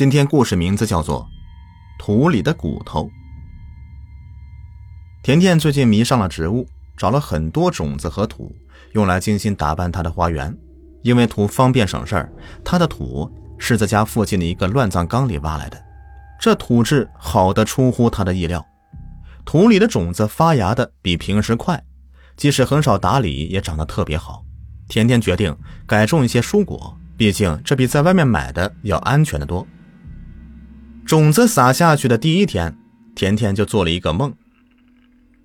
今天故事名字叫做《土里的骨头》。甜甜最近迷上了植物，找了很多种子和土，用来精心打扮她的花园。因为土方便省事儿，她的土是在家附近的一个乱葬岗里挖来的，这土质好的出乎她的意料。土里的种子发芽的比平时快，即使很少打理，也长得特别好。甜甜决定改种一些蔬果，毕竟这比在外面买的要安全的多。种子撒下去的第一天，甜甜就做了一个梦。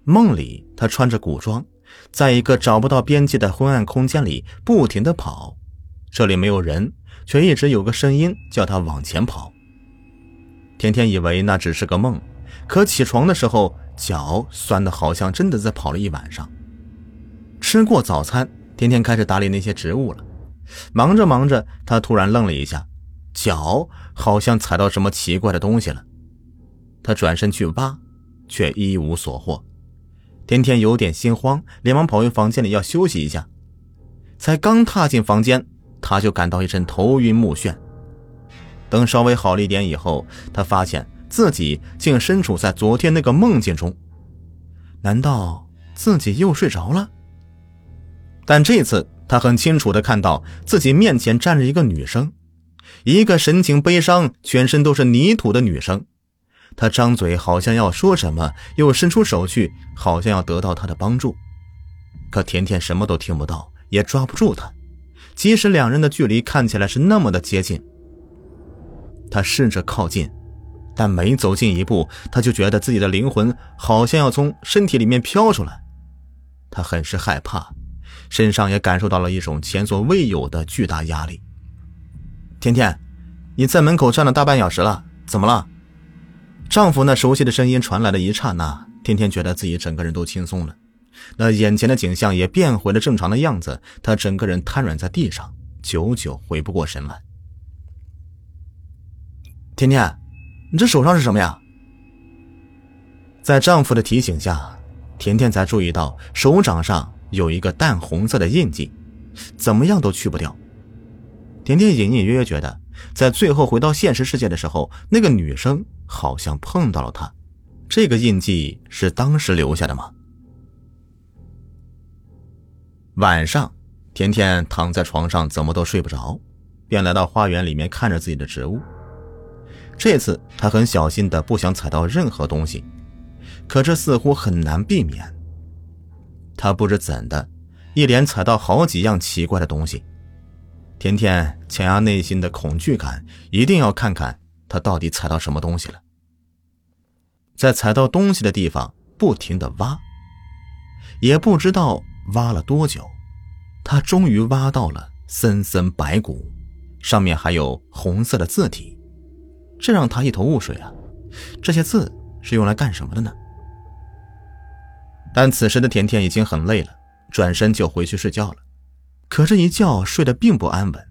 梦里，她穿着古装，在一个找不到边际的昏暗空间里不停地跑。这里没有人，却一直有个声音叫她往前跑。甜甜以为那只是个梦，可起床的时候。脚酸的好像真的在跑了一晚上。吃过早餐，甜甜开始打理那些植物了。忙着忙着，她突然愣了一下，脚好像踩到什么奇怪的东西了。他转身去挖，却一无所获。天天有点心慌，连忙跑回房间里要休息一下。才刚踏进房间，他就感到一阵头晕目眩。等稍微好了一点以后，他发现。自己竟身处在昨天那个梦境中，难道自己又睡着了？但这次他很清楚的看到自己面前站着一个女生，一个神情悲伤、全身都是泥土的女生。她张嘴好像要说什么，又伸出手去，好像要得到他的帮助。可甜甜什么都听不到，也抓不住她。即使两人的距离看起来是那么的接近，他试着靠近。但每走近一步，他就觉得自己的灵魂好像要从身体里面飘出来，他很是害怕，身上也感受到了一种前所未有的巨大压力。甜甜，你在门口站了大半小时了，怎么了？丈夫那熟悉的声音传来的一刹那，甜甜觉得自己整个人都轻松了，那眼前的景象也变回了正常的样子，她整个人瘫软在地上，久久回不过神来。甜甜。你这手上是什么呀？在丈夫的提醒下，甜甜才注意到手掌上有一个淡红色的印记，怎么样都去不掉。甜甜隐隐约约觉得，在最后回到现实世界的时候，那个女生好像碰到了她，这个印记是当时留下的吗？晚上，甜甜躺在床上，怎么都睡不着，便来到花园里面看着自己的植物。这次他很小心的，不想踩到任何东西，可这似乎很难避免。他不知怎的，一连踩到好几样奇怪的东西。甜甜强压内心的恐惧感，一定要看看他到底踩到什么东西了。在踩到东西的地方不停的挖，也不知道挖了多久，他终于挖到了森森白骨，上面还有红色的字体。这让他一头雾水啊！这些字是用来干什么的呢？但此时的甜甜已经很累了，转身就回去睡觉了。可这一觉睡得并不安稳，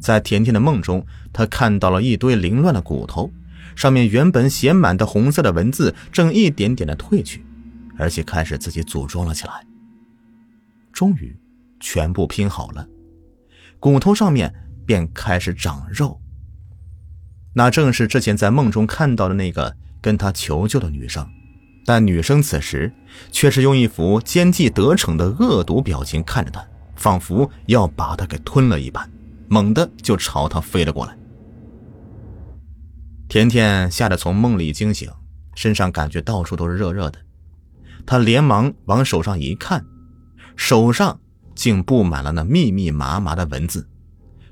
在甜甜的梦中，她看到了一堆凌乱的骨头，上面原本写满的红色的文字正一点点的褪去，而且开始自己组装了起来。终于，全部拼好了，骨头上面便开始长肉。那正是之前在梦中看到的那个跟他求救的女生，但女生此时却是用一副奸计得逞的恶毒表情看着他，仿佛要把他给吞了一般，猛地就朝他飞了过来。甜甜吓得从梦里惊醒，身上感觉到处都是热热的，她连忙往手上一看，手上竟布满了那密密麻麻的文字，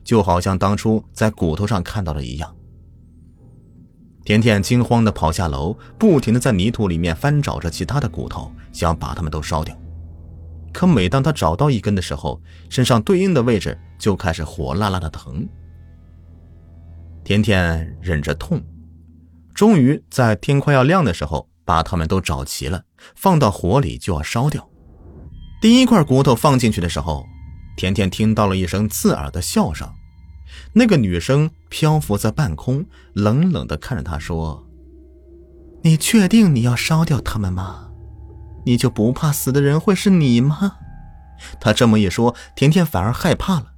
就好像当初在骨头上看到的一样。甜甜惊慌地跑下楼，不停地在泥土里面翻找着其他的骨头，想把它们都烧掉。可每当他找到一根的时候，身上对应的位置就开始火辣辣的疼。甜甜忍着痛，终于在天快要亮的时候，把它们都找齐了，放到火里就要烧掉。第一块骨头放进去的时候，甜甜听到了一声刺耳的笑声。那个女生漂浮在半空，冷冷的看着他说：“你确定你要烧掉他们吗？你就不怕死的人会是你吗？”他这么一说，甜甜反而害怕了。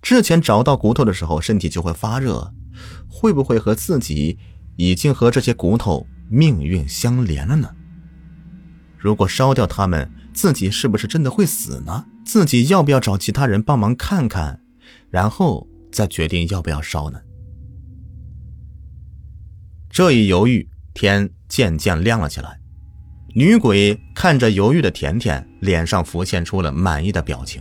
之前找到骨头的时候，身体就会发热，会不会和自己已经和这些骨头命运相连了呢？如果烧掉它们，自己是不是真的会死呢？自己要不要找其他人帮忙看看，然后再决定要不要烧呢？这一犹豫，天渐渐亮了起来。女鬼看着犹豫的甜甜，脸上浮现出了满意的表情。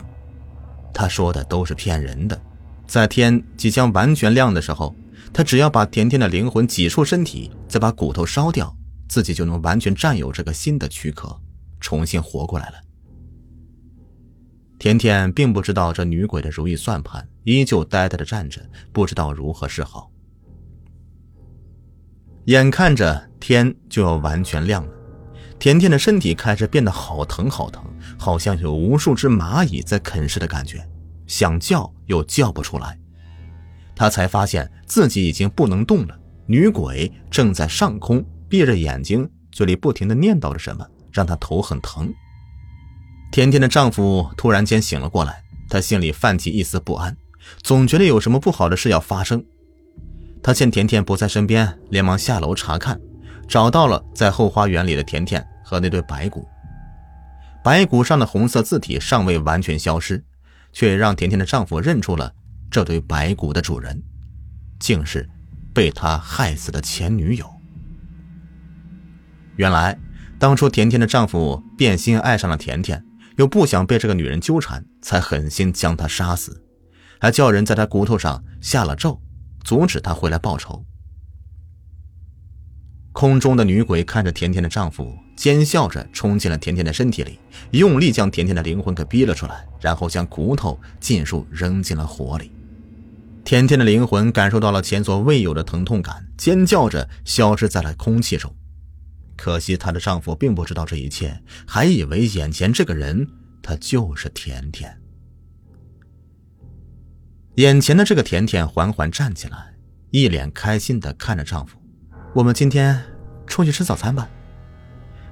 她说的都是骗人的。在天即将完全亮的时候，她只要把甜甜的灵魂挤出身体，再把骨头烧掉，自己就能完全占有这个新的躯壳，重新活过来了。甜甜并不知道这女鬼的如意算盘，依旧呆呆的站着，不知道如何是好。眼看着天就要完全亮了。甜甜的身体开始变得好疼好疼，好像有无数只蚂蚁在啃食的感觉，想叫又叫不出来。他才发现自己已经不能动了。女鬼正在上空闭着眼睛，嘴里不停的念叨着什么，让他头很疼。甜甜的丈夫突然间醒了过来，他心里泛起一丝不安，总觉得有什么不好的事要发生。他见甜甜不在身边，连忙下楼查看，找到了在后花园里的甜甜。和那对白骨，白骨上的红色字体尚未完全消失，却让甜甜的丈夫认出了这对白骨的主人，竟是被他害死的前女友。原来，当初甜甜的丈夫变心爱上了甜甜，又不想被这个女人纠缠，才狠心将她杀死，还叫人在她骨头上下了咒，阻止她回来报仇。空中的女鬼看着甜甜的丈夫。尖笑着冲进了甜甜的身体里，用力将甜甜的灵魂给逼了出来，然后将骨头尽数扔进了火里。甜甜的灵魂感受到了前所未有的疼痛感，尖叫着消失在了空气中。可惜她的丈夫并不知道这一切，还以为眼前这个人她就是甜甜。眼前的这个甜甜缓缓站起来，一脸开心的看着丈夫：“我们今天出去吃早餐吧。”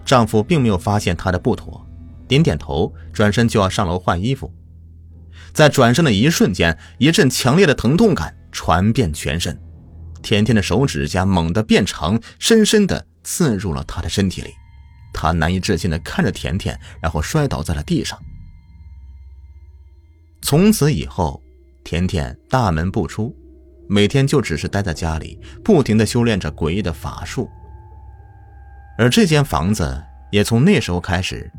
丈夫并没有发现她的不妥，点点头，转身就要上楼换衣服。在转身的一瞬间，一阵强烈的疼痛感传遍全身，甜甜的手指甲猛地变长，深深地刺入了他的身体里。他难以置信地看着甜甜，然后摔倒在了地上。从此以后，甜甜大门不出，每天就只是待在家里，不停地修炼着诡异的法术。而这间房子也从那时候开始，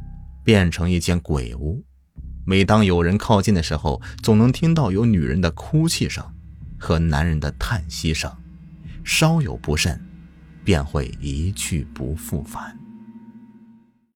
变成一间鬼屋。每当有人靠近的时候，总能听到有女人的哭泣声和男人的叹息声，稍有不慎，便会一去不复返。